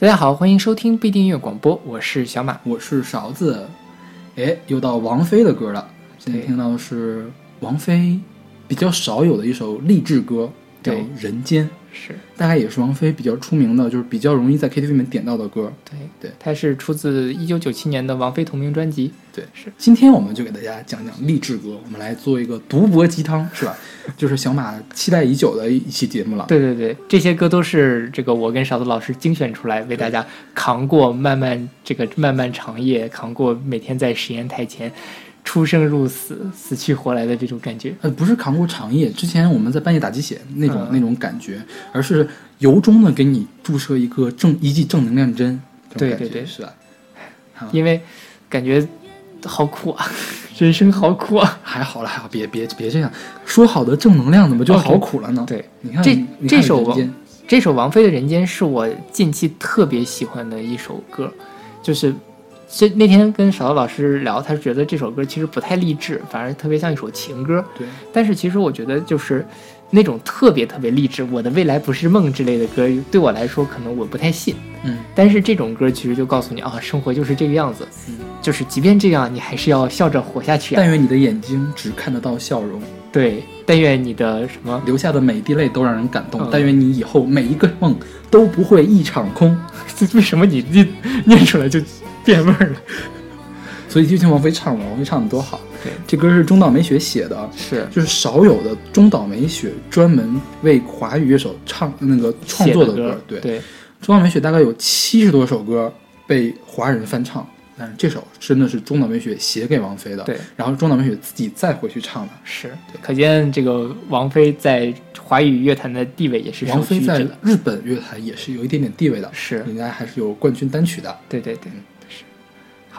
大家好，欢迎收听必定音乐广播，我是小马。我是勺子，哎，又到王菲的歌了。今天听到的是王菲比较少有的一首励志歌，叫《人间》，是大概也是王菲比较出名的，就是比较容易在 KTV 里面点到的歌。对对它是出自一九九七年的王菲同名专辑。对，是。今天我们就给大家讲讲励志歌，我们来做一个独博鸡汤，是吧？就是小马期待已久的一期节目了。对对对，这些歌都是这个我跟勺子老师精选出来，为大家扛过漫漫这个漫漫长夜，扛过每天在实验台前出生入死、死去活来的这种感觉。呃，不是扛过长夜，之前我们在半夜打鸡血那种、嗯那种感觉，而是由衷的给你注射一个正一剂正能量针，对对对是吧？因为感觉好苦啊，人生好苦啊。还好了，还好，别别别这样，说好的正能量怎么就好苦了呢？对，你看这这首王菲的《人间》是我近期特别喜欢的一首歌，就是这那天跟勺子老师聊，他觉得这首歌其实不太励志，反而特别像一首情歌。对，但是其实我觉得就是那种特别特别励志，我的未来不是梦之类的歌，对我来说可能我不太信。嗯，但是这种歌其实就告诉你啊，生活就是这个样子，嗯就是即便这样，你还是要笑着活下去啊。但愿你的眼睛只看得到笑容，对，但愿你的什么留下的每一滴泪都让人感动。嗯但愿你以后每一个梦都不会一场空。为什么你念念出来就变味儿了？所以就听王菲唱吧，王菲唱的多好。对，这歌是中岛美雪写的，是就是少有的中岛美雪专门为华语乐手唱那个创作的歌歌。对，对中岛美雪大概有七十多首歌被华人翻唱，但是这首真的是中岛美雪写给王菲的。对，然后中岛美雪自己再回去唱的。是，可见这个王菲在华语乐坛的地位也是王菲在。日本乐坛也是有一点点地位的，是人家还是有冠军单曲的。对对对，是。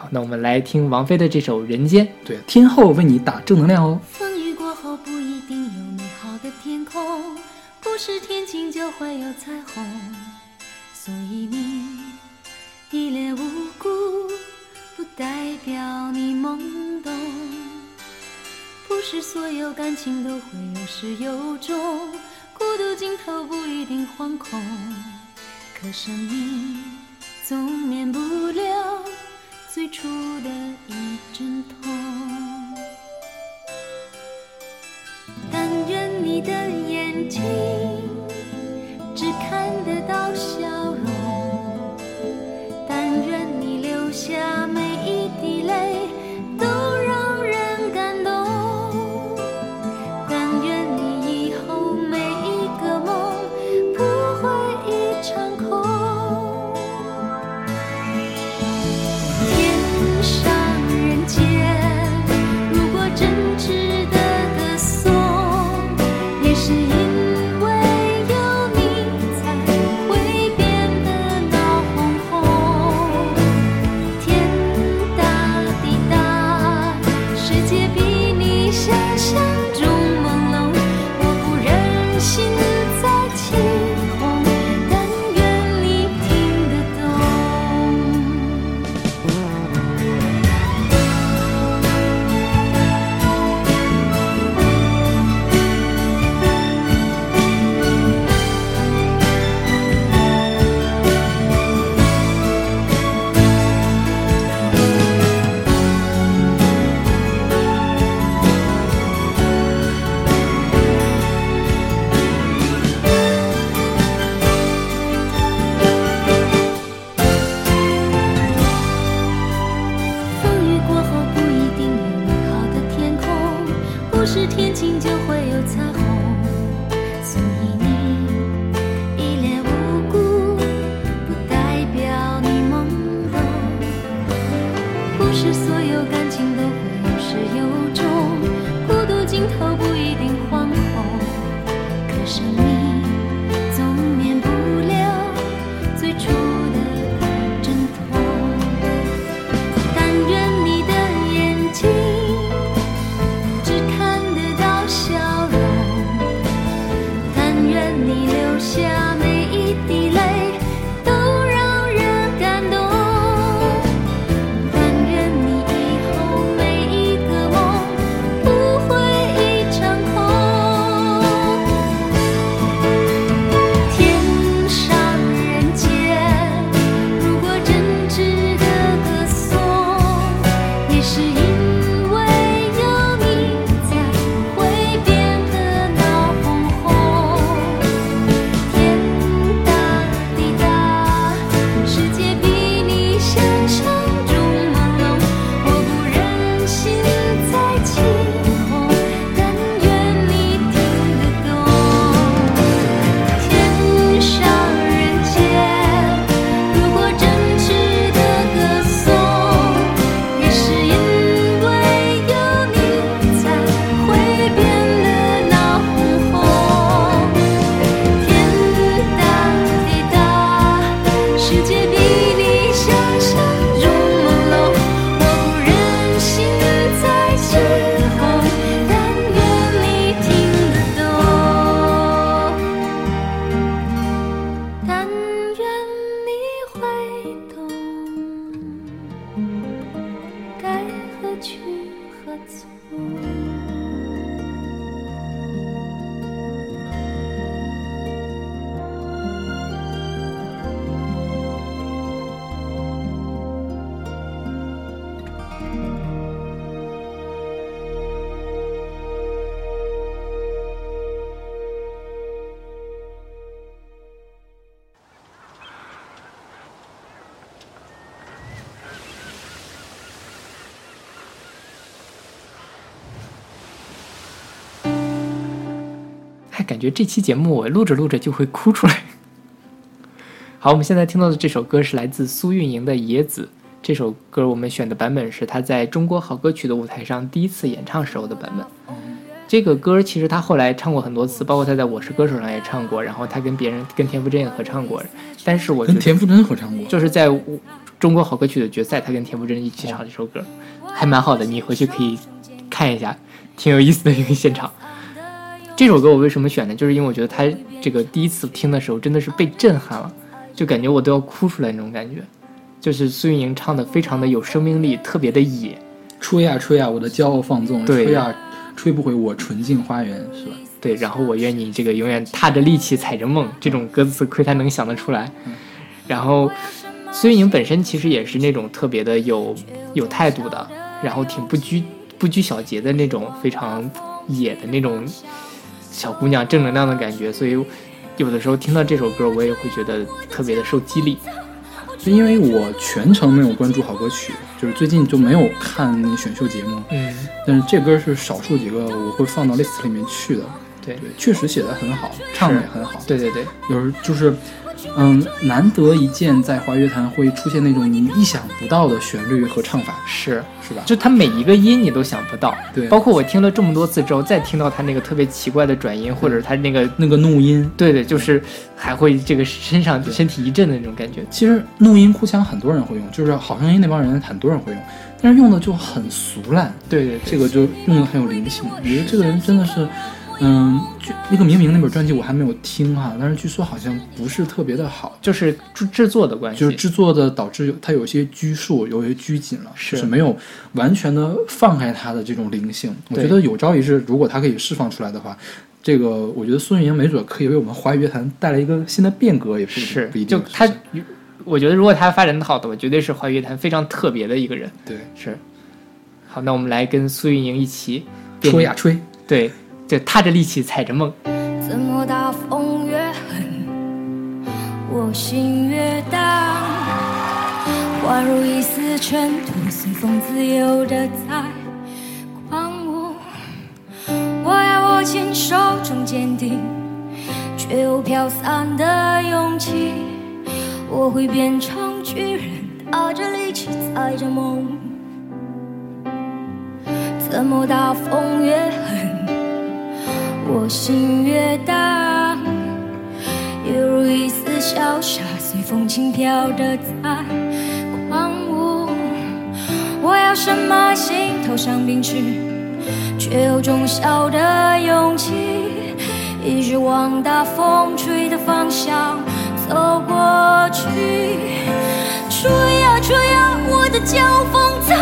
好，那我们来听王菲的这首《人间》。对，天后为你打正能量哦。风雨过后不一定有美好的天空，不是天晴就会有彩虹，所以你一脸无辜，不代表你懵懂。不是所有感情都会有始有终，孤独尽头不一定惶恐，可生命总免不了最初的一阵痛。但愿你的眼睛只看得到笑容，但愿你流下每不是所有感情都会有始有终，感觉这期节目我录着录着就会哭出来。好，我们现在听到的这首歌是来自苏运莹的《野子》。这首歌我们选的版本是她在中国好歌曲的舞台上第一次演唱时候的版本。这个歌其实她后来唱过很多次，包括她在《我是歌手》上也唱过，然后她跟别人跟田馥甄也合唱过。但是我跟田馥甄合唱过，就是在中国好歌曲的决赛，她跟田馥甄一起唱这首歌，还蛮好的，你回去可以看一下，挺有意思的一个现场。这首歌我为什么选呢？就是因为我觉得他这个第一次听的时候真的是被震撼了，就感觉我都要哭出来那种感觉。就是苏运莹唱的非常的有生命力，特别的野。吹呀吹呀，我的骄傲放纵，吹呀吹不回我纯净花园，是吧？对，然后我愿你这个永远踏着力气踩着梦，这种歌词亏他能想得出来。然后苏运莹本身其实也是那种特别的有有态度的，然后挺不拘不拘小节的那种非常野的那种小姑娘，正能量的感觉。所以有的时候听到这首歌，我也会觉得特别的受激励。就因为我全程没有关注好歌曲，就是最近就没有看那选秀节目，嗯，但是这歌是少数几个我会放到 list 里面去的。对对，确实写的很好，唱的也很好。对对对，有时就是，嗯，难得一见在华乐坛会出现那种你意想不到的旋律和唱法，是。是吧？就他每一个音你都想不到，对包括我听了这么多次之后，再听到他那个特别奇怪的转音，或者他那个那个怒音，对对，就是还会这个身上身体一震的那种感觉。其实怒音哭腔很多人会用，就是好声音那帮人很多人会用，但是用的就很俗烂，对对对，这个就用的很有灵性。我觉得这个人真的是，嗯，就那个明明那本专辑我还没有听哈，但是据说好像不是特别的好，就是制制作的关系，就是制作的导致它有些拘束，有些拘谨了，是。就是没有完全的放开它的这种灵性。我觉得有朝一日，如果它可以释放出来的话，这个我觉得孙运莹没准可以为我们华语乐坛带来一个新的变革，也不是不一定。就他，我觉得如果他发展的好的话，绝对是华语乐坛非常特别的一个人。对。是，好，那我们来跟苏运莹一起变吹呀吹，对，就踏着力气踩着梦。怎么大风越狠，我心越荡，宛如一丝尘土，随风自由的在狂舞。我要握紧手中坚定，却又飘散的勇气。我会变成巨人，踏着力气踩着梦。怎么大风越狠？我心越大，犹如一丝潇洒，随风轻飘的在狂舞。我要什么心头上秉持，却有种小的勇气，一直往大风吹的方向走过去。吹呀吹呀，我的骄傲放纵，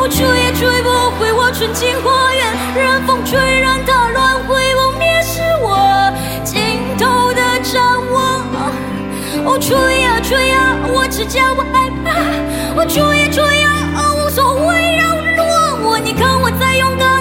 我追也追不回我纯净花园，任风吹，任它乱挥，我蔑视我尽头的展望。我，吹呀吹呀，我只叫我害怕，我吹呀吹呀，无所谓扰乱我。你看我在勇敢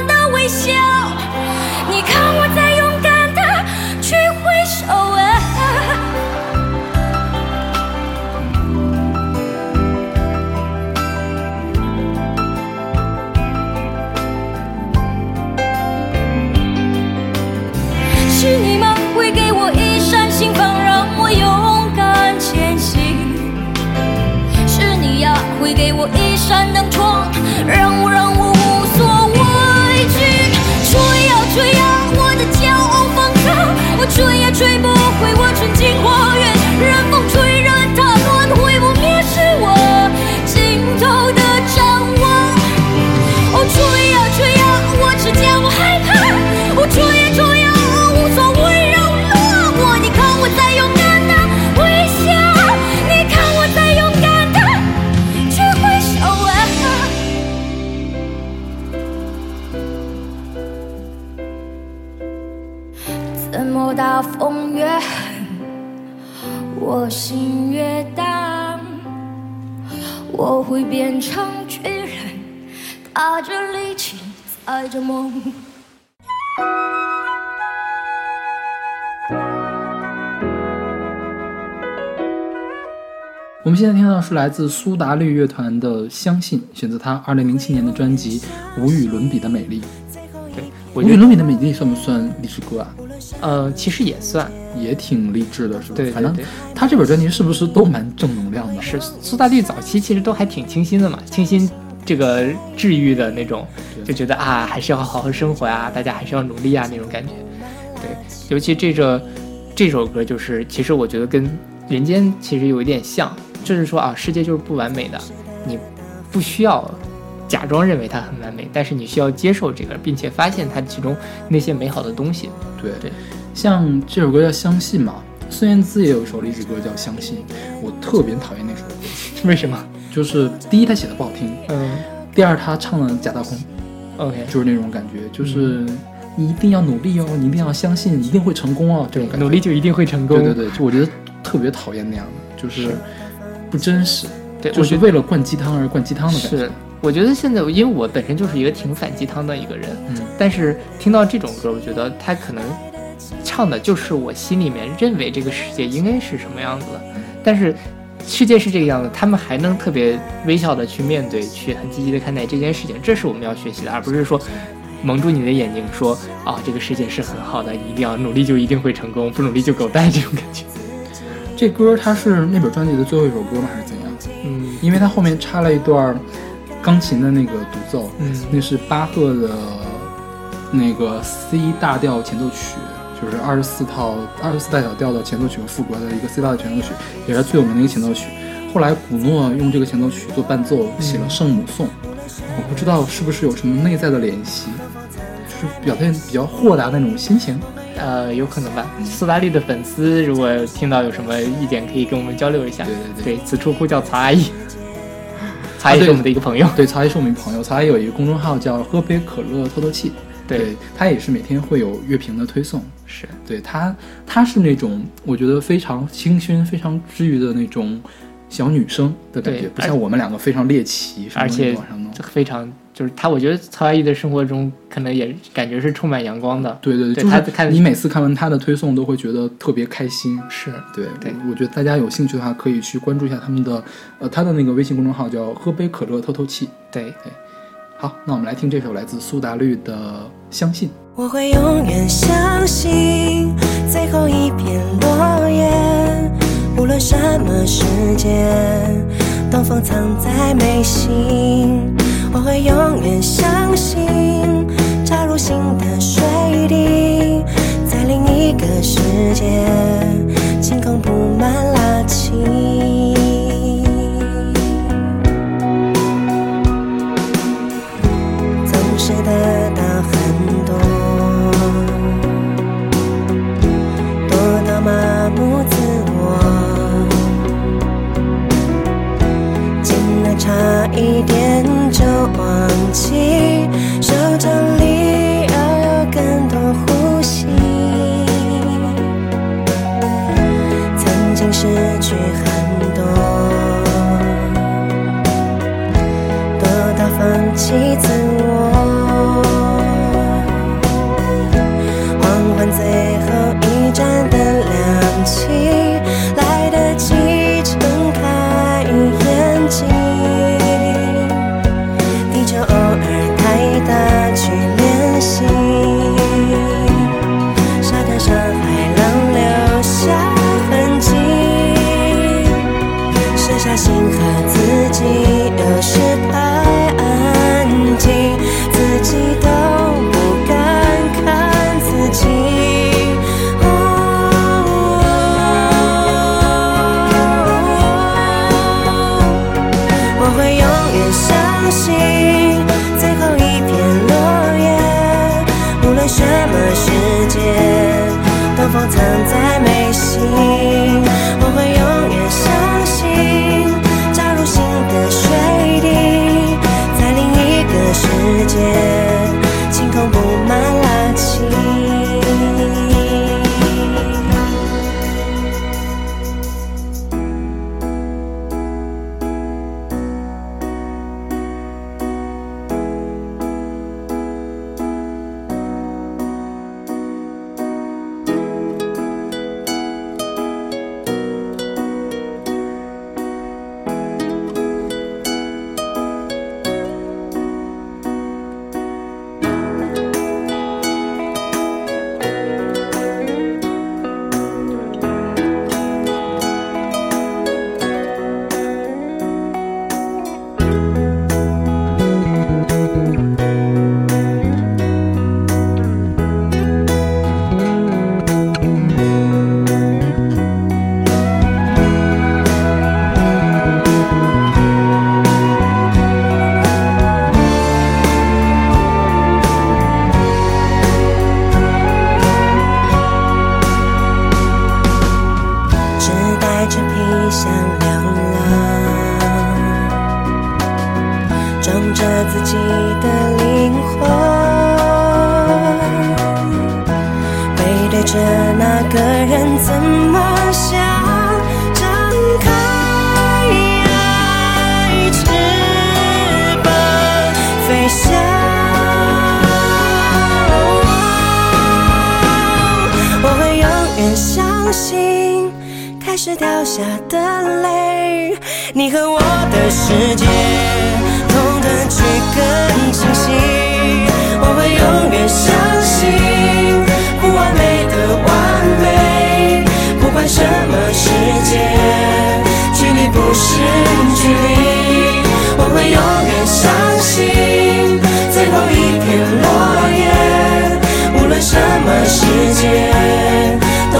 来自苏打绿乐团的《相信》，选择他2007年的专辑《无与伦比的美丽》。对，我觉得无与伦比的美丽算不算励志歌啊？呃，其实也算，也挺励志的，是吧？对反正他这本专辑是不是都蛮正能量的？是苏打绿早期其实都还挺清新的嘛，清新这个治愈的那种，就觉得啊，还是要好好生活啊，大家还是要努力啊那种感觉。对，尤其这个这首歌，就是其实我觉得跟《人间》其实有一点像，就是说啊，世界就是不完美的，你不需要假装认为它很完美，但是你需要接受这个，并且发现它其中那些美好的东西。对对，像这首歌叫《相信》嘛，孙燕姿也有一首励志歌叫《相信》，我特别讨厌那首歌，为什么？就是第一他写的不好听，嗯第二他唱的假大空，，OK，就是那种感觉，就是你一定要努力哦，你一定要相信，一定会成功哦，这种感觉。努力就一定会成功。对对对，就我觉得特别讨厌那样的，就是是不真实，对，就是为了灌鸡汤而灌鸡汤的感觉。是，我觉得现在因为我本身就是一个挺反鸡汤的一个人，嗯，但是听到这种歌，我觉得他可能唱的就是我心里面认为这个世界应该是什么样子的，但是世界是这个样子，他们还能特别微笑的去面对，去很积极的看待这件事情，这是我们要学习的，而不是说。蒙住你的眼睛，说啊，这个世界是很好的，你一定要努力就一定会成功，不努力就狗蛋这种感觉。这歌它是那本专辑的最后一首歌吗？还是怎样？嗯因为它后面插了一段钢琴的那个独奏，嗯那是巴赫的那个 C 大调前奏曲，就是二十四套二十四大小调的前奏曲和副歌的一个 C 大调前奏曲，也是最有名的一个前奏曲。后来古诺用这个前奏曲做伴奏，写了《圣母颂》，我不知道是不是有什么内在的联系，就是表现比较豁达的那种心情。呃，有可能吧。苏打绿的粉丝如果听到有什么意见，可以跟我们交流一下。对对对对，此处呼叫曹阿姨，曹阿姨是我们的一个朋友。对，曹阿姨是我们朋友，曹阿姨有一个公众号叫“喝杯可乐透透气”，对，她也是每天会有乐评的推送。是对她，她是那种我觉得非常清新、非常治愈的那种小女生的感觉，不像我们两个非常猎奇，什么而且。非常就是他，我觉得曹阿姨的生活中可能也感觉是充满阳光的。对对对就是你每次看完她的推送都会觉得特别开心。是，对，对我我觉得大家有兴趣的话，可以去关注一下他们的，呃，他的那个微信公众号叫“喝杯可乐透透气对对，”。好，那我们来听这首来自苏打绿的《相信》。我会永远相信最后一片落叶，无无论什么时间，东风藏在眉心。我会永远相信扎入心的水滴，在另一个世界，晴空布满拉青。掉下的泪，你和我的世界，同等去更清晰。我会永远相信，不完美的完美，不管什么世界，距离不是距离。我会永远相信，最后一片落叶，无论什么世界，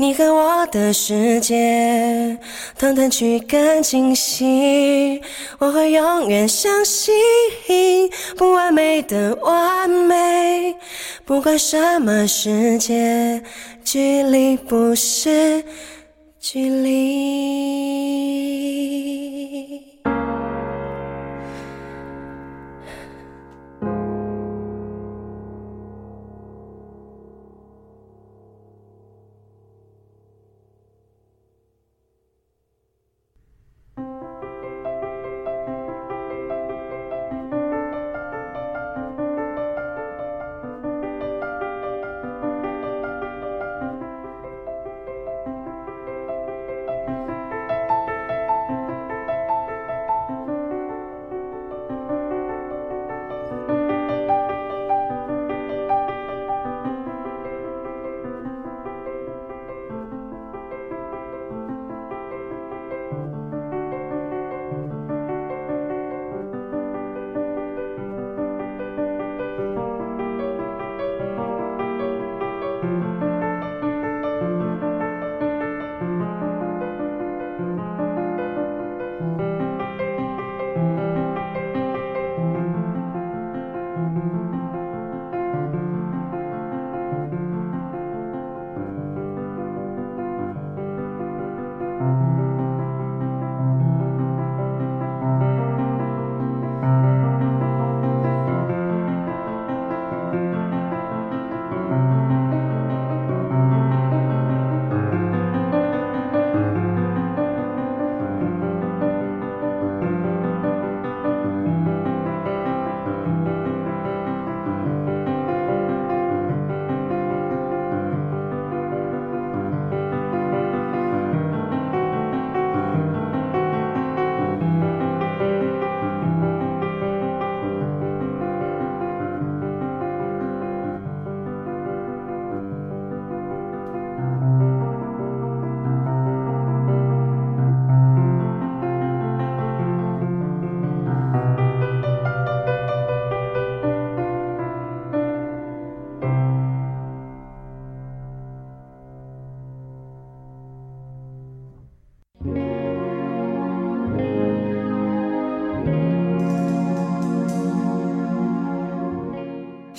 你和我的世界，通通去更清晰。我会永远相信，不完美的完美，不管什么世界，距离不是距离。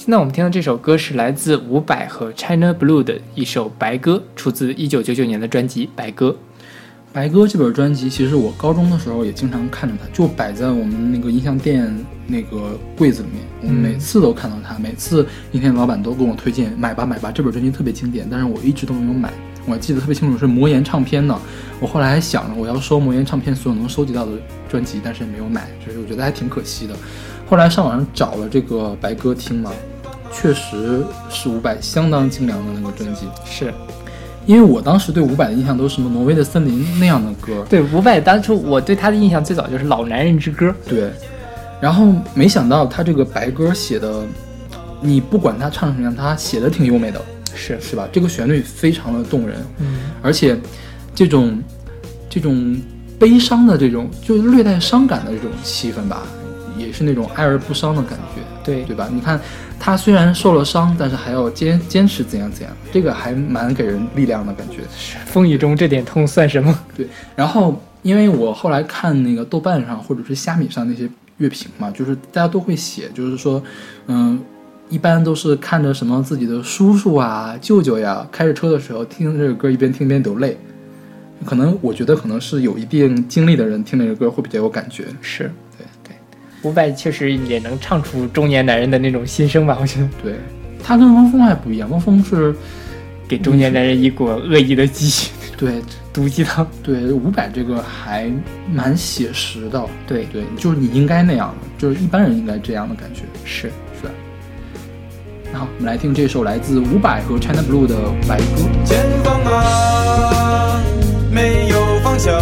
现在我们听到这首歌是来自伍佰和 China Blue 的一首《白鸽》，出自1999年的专辑《白鸽》。白鸽这本专辑，其实我高中的时候也经常看着它，就摆在我们那个音像店那个柜子里面，我每次都看到它，每次音像老板都跟我推荐买吧买吧，这本专辑特别经典，但是我一直都没有买。我记得特别清楚是魔岩唱片呢，我后来还想着我要收魔岩唱片所有能收集到的专辑，但是没有买，就是我觉得还挺可惜的。后来上网上找了这个白鸽听嘛，确实是伍佰相当精良的那个专辑，是。因为我当时对伍佰的印象都是什么挪威的森林那样的歌，对伍佰，当初我对他的印象最早就是《老男人之歌》。对，然后没想到他这个白歌写的，你不管他唱什么样，他写的挺优美的，是。是吧？这个旋律非常的动人，嗯，而且这种这种悲伤的这种，就是略带伤感的这种气氛吧，也是那种哀而不伤的感觉，对。对吧？你看他虽然受了伤，但是还要坚坚持怎样怎样，这个还蛮给人力量的感觉。风雨中这点痛算什么？对，然后因为我后来看那个豆瓣上或者是虾米上那些乐评嘛，就是大家都会写，就是说，嗯，一般都是看着什么自己的叔叔啊、舅舅呀，开着车的时候听这个歌，一边听一边流泪。可能我觉得可能是有一定经历的人听那个歌会比较有感觉。是伍佰确实也能唱出中年男人的那种心声吧？我觉得对，他跟汪峰还不一样，汪峰是给中年男人一股恶意的激情，对 毒鸡汤。对伍佰这个还蛮写实的。对，对，就是你应该那样，就是一般人应该这样的感觉。是是吧？那好，我们来听这首来自伍佰和 China Blue 的《白鸽》。前方啊，没有方向，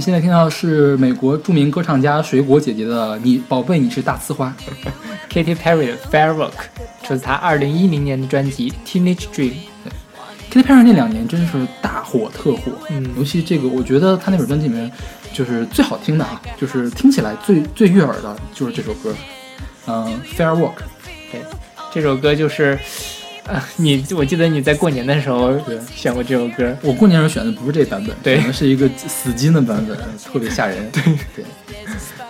们现在听到的是美国著名歌唱家水果姐姐的《你宝贝你是大呲花》。Katy Perry 的《Firework》这是她二零一零年的专辑《Teenage Dream》。Katy Perry 那两年真是大火特火，嗯尤其这个，我觉得她那本专辑里面就是最好听的啊，就是听起来最最悦耳的就是这首歌，嗯、Firework。对，这首歌就是，呃，你我记得你在过年的时候对选过这首歌。我过年时候选的不是这版本，对选的是一个死金的版本，特别吓人。对对，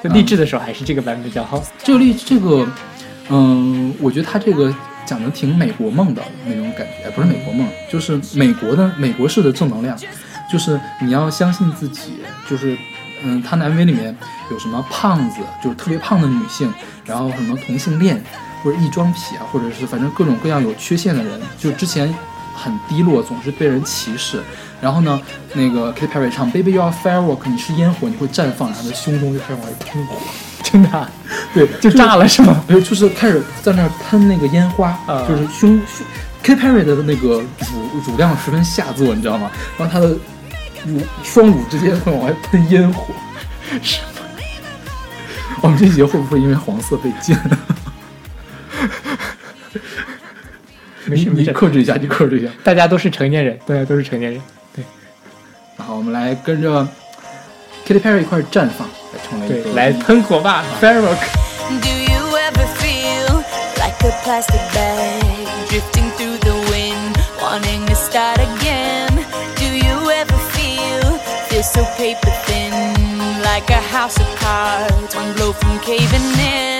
就励志的时候还是这个版本比较好。这个例这个，嗯，我觉得他这个讲的挺美国梦的那种感觉，不是美国梦，就是美国的美国式的正能量，就是你要相信自己，就是嗯，他的 MV 里面有什么胖子，就是特别胖的女性，然后什么同性恋或者异装癖啊，或者是反正各种各样有缺陷的人，就之前很低落，总是被人歧视。然后呢，那个 Katy Perry 唱 Baby You Are Firework，你是烟火，你会绽放，然后他的胸中就开始往外喷火。真的啊、对，就炸了是吗？就是开始在那儿喷那个烟花，啊就是胸胸 Katy Perry 的那个乳乳量十分下作，你知道吗？然后她的乳双乳之间会往外喷烟火，是吗？我们这节会不会因为黄色被禁？没事没事，克制一下，你克制一下。大家都是成年人，大家都是成年人。对然后，我们来跟着 Katy Perry 一块绽放，来成为一个，对来喷火吧，Firework。Do you ever feel like a plastic bag drifting through the wind, wanting to start again? Do you ever feel feel so paper thin, like a house of cards, one blow from caving in?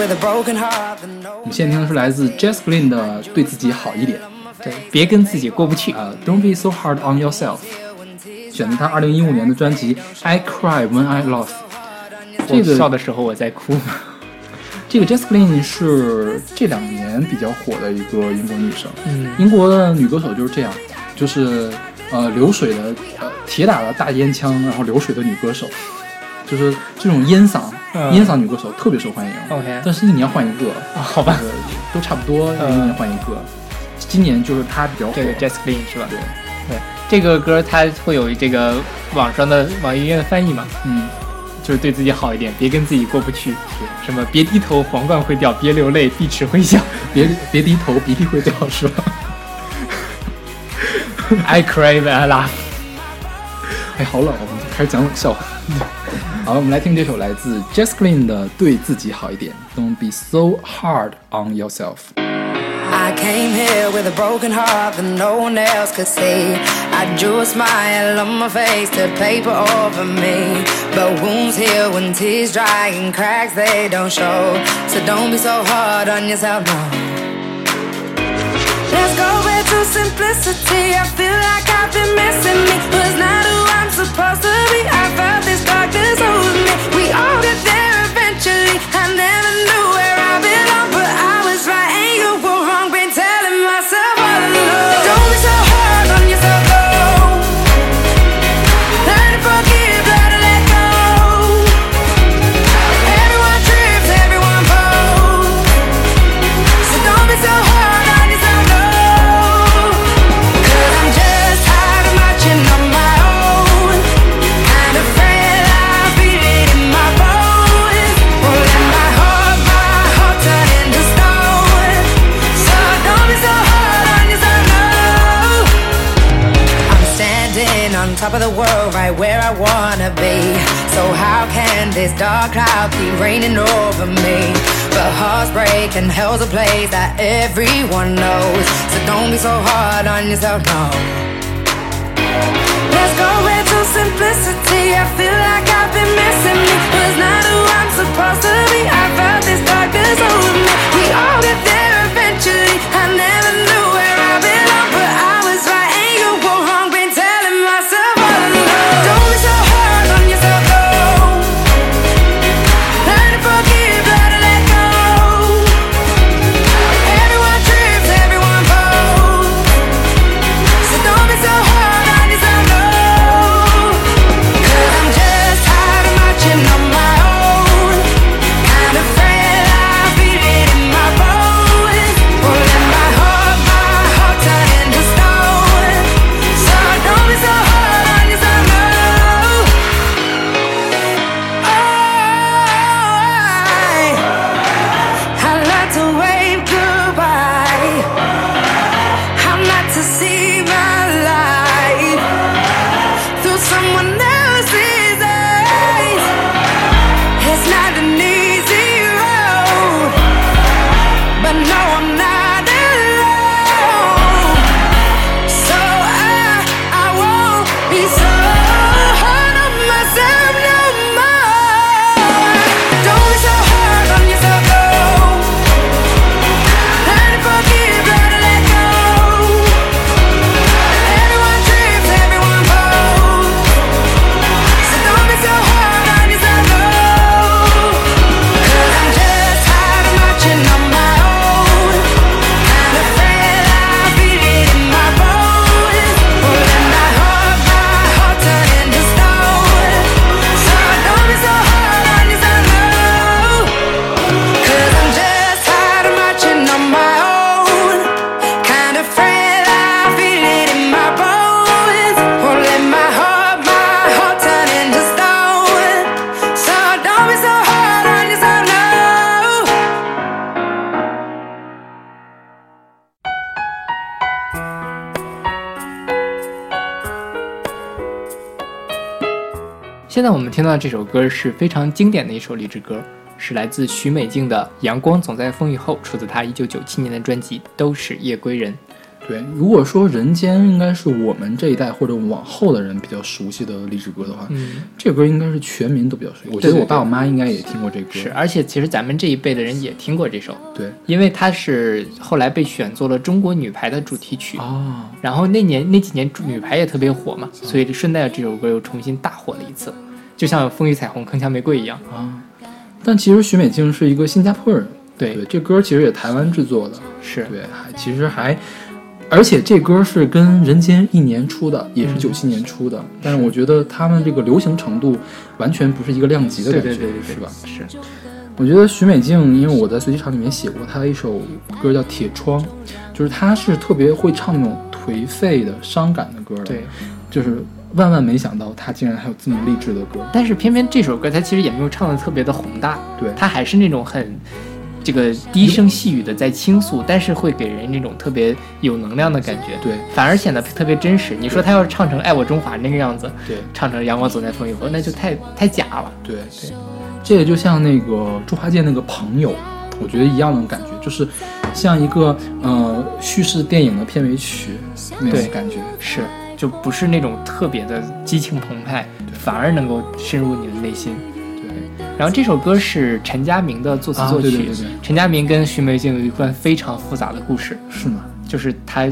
我们现在听的是来自 Jess Glynn 的《对自己好一点》。对，别跟自己过不去。呃，Don't be so hard on yourself，选择他二零一五年的专辑《I Cry When I Laugh》。这个笑的时候我在哭。这个 Jess Glynn 是这两年比较火的一个英国女生。嗯英国的女歌手就是这样，就是呃流水的呃铁打的大烟枪，然后流水的女歌手，就是这种烟嗓、嗯烟嗓女歌手特别受欢迎。OK 但是一年换一个，啊，好吧，呃 都差不多，嗯一年换一个。今年就是她比较火这，个 Jess Glynn 是吧？对，对，这个歌它会有这个网上的网易云音乐的翻译嘛，嗯，就是对自己好一点，别跟自己过不去。什么别低头，皇冠会掉；别流泪，碧池会笑。别别低头，鼻涕会掉，是吧？I cry when I laugh。哎，好冷，我们开始讲冷笑话。好，我们来听这首来自 Jess Glynn 的《对自己好一点》，Don't be so hard on yourself。 I came here with a broken heart that no one else could see. I drew a smile on my face to paper over me. But wounds heal when tears dry and cracks they don't show. So don't be so hard on yourself, no. Let's go back to simplicity. I feel like I've been missing me. Was not who I'm supposed to So how can this dark cloud keep raining over me? But hearts break and hell's a place that everyone knows. So don't be so hard on yourself, no. Let's go into simplicity. I feel like I've been missing me. Was not who I'm supposed to be. I felt this darkness over me. We all get there eventually. I never knew 我们听到的这首歌是非常经典的一首励志歌，是来自许美静的《阳光总在风雨后》，出自她1997年的专辑《都是夜归人》。对，如果说人间应该是我们这一代或者往后的人比较熟悉的励志歌的话，嗯，这歌应该是全民都比较熟悉。我觉得我爸我妈应该也听过这歌。是，而且其实咱们这一辈的人也听过这首，对因为它是后来被选作了中国女排的主题曲。哦，然后那年那几年女排也特别火嘛，所以顺带着这首歌又重新大火了一次，就像《风雨彩虹铿锵玫瑰》一样。啊，但其实许美静是一个新加坡人，对。对，这歌其实也台湾制作的，是，对，还其实还，而且这歌是跟人间一年出的，也是嗯。九七年出的，但是我觉得他们这个流行程度完全不是一个量级的感觉，对对对对，是吧？是，我觉得许美静，因为我在随机场里面写过她的一首歌叫《铁窗》，就是她是特别会唱那种颓废的、伤感的歌的，对。就是万万没想到他竟然还有这么励志的歌，但是偏偏这首歌他其实也没有唱的特别的宏大，对，他还是那种很这个低声细语的在倾诉，但是会给人那种特别有能量的感觉，对。反而显得特别真实。你说他要是唱成《爱我中华》那个样子，对。唱成《阳光总在风雨后》，那就太太假了。对。对，这个就像那个猪八戒那个朋友，我觉得一样的感觉，就是像一个呃叙事电影的片尾曲那种感觉。是，就不是那种特别的激情澎湃，反而能够深入你的内心。对，然后这首歌是陈佳明的作词啊作曲，对对对对陈佳明跟徐梅静有一段非常复杂的故事，是吗？就是他，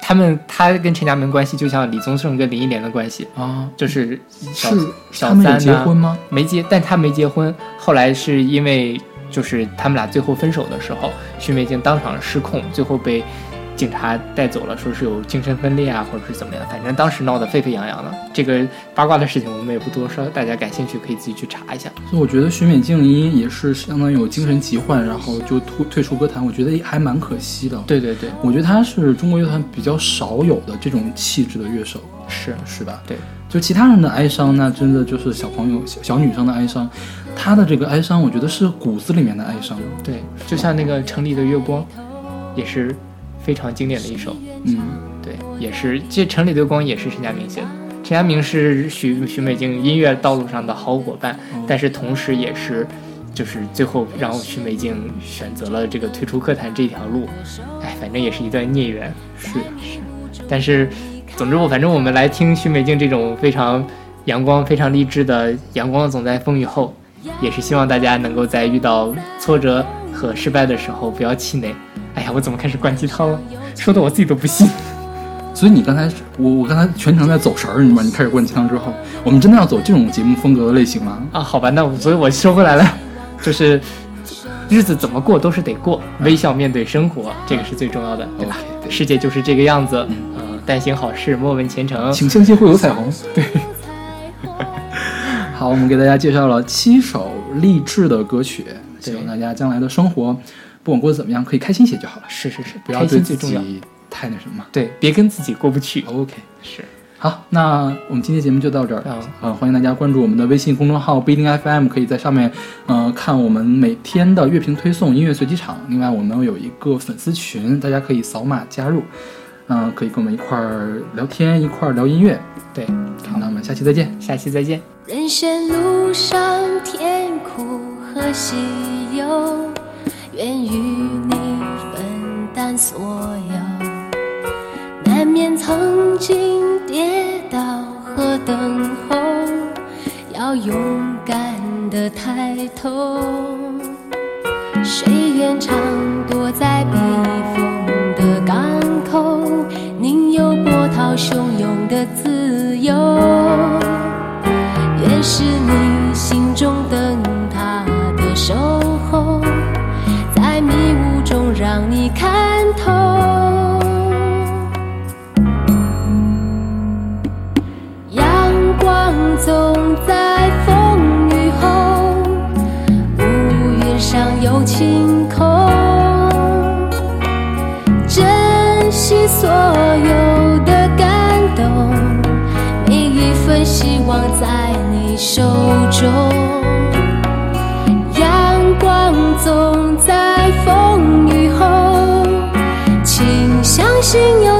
他们他跟陈佳明关系就像李宗盛跟林忆莲的关系，啊，就是小是小三呐结婚吗？没结，但他没结婚。后来是因为就是他们俩最后分手的时候，徐美静当场失控，最后被警察带走了，说是有精神分裂啊，或者是怎么样，反正当时闹得沸沸扬扬的。这个八卦的事情我们也不多说，大家感兴趣可以自己去查一下。所以我觉得许美静因也是相当于有精神疾患，然后就退退出歌坛，我觉得还蛮可惜的。，对对对，我觉得她是中国乐坛比较少有的这种气质的乐手，是是吧？对，就其他人的哀伤，那真的就是小朋友、小小女生的哀伤。他的这个哀伤，我觉得是骨子里面的哀伤。对，就像那个城里的月光，也是非常经典的一首。嗯，对，也是这《城里的光》也是陈佳明写的。陈佳明是许许美静音乐道路上的好伙伴，但是同时也是，就是最后让许美静选择了这个退出歌坛这条路。哎，反正也是一段孽缘。是是。但是，总之我反正我们来听许美静这种非常阳光、非常励志的“阳光总在风雨后”，也是希望大家能够在遇到挫折和失败的时候不要气馁。哎呀，我怎么开始灌鸡汤了？说的我自己都不信。所以你刚才我我刚才全程在走神儿，你知道吗？你开始灌鸡汤之后，我们真的要走这种节目风格的类型吗？啊，好吧，那我所以我收回来了，就是日子怎么过都是得过，微笑面对生活，这个是最重要的，对吧世界就是这个样子，嗯、但行好事，莫问前程。请相信会有彩虹。对。好，我们给大家介绍了七首励志的歌曲，希望大家将来的生活，不管过得怎么样，可以开心些就好了，是是是，开不要对自。己太那什么。对，别跟自己过不去。OK，是，好，那我们今天节目就到这儿。嗯呃，欢迎大家关注我们的微信公众号不一定 FM，可以在上面呃看我们每天的乐评推送、音乐随机场。另外，我们有一个粉丝群，大家可以扫码加入，嗯、可以跟我们一块儿。聊天，一块儿。聊音乐。对，好，那我们下期再见。下期再见。人生路上甜苦和喜忧，愿与你分担所有。难免曾经跌倒和等候，要勇敢的抬头。谁愿常躲在避风的港口，宁有波涛汹涌的自由。愿是你心中灯塔的守，让你看透。阳光总在风雨后，乌云上有晴空。珍惜所有的感动，每一份希望在你手中。心有。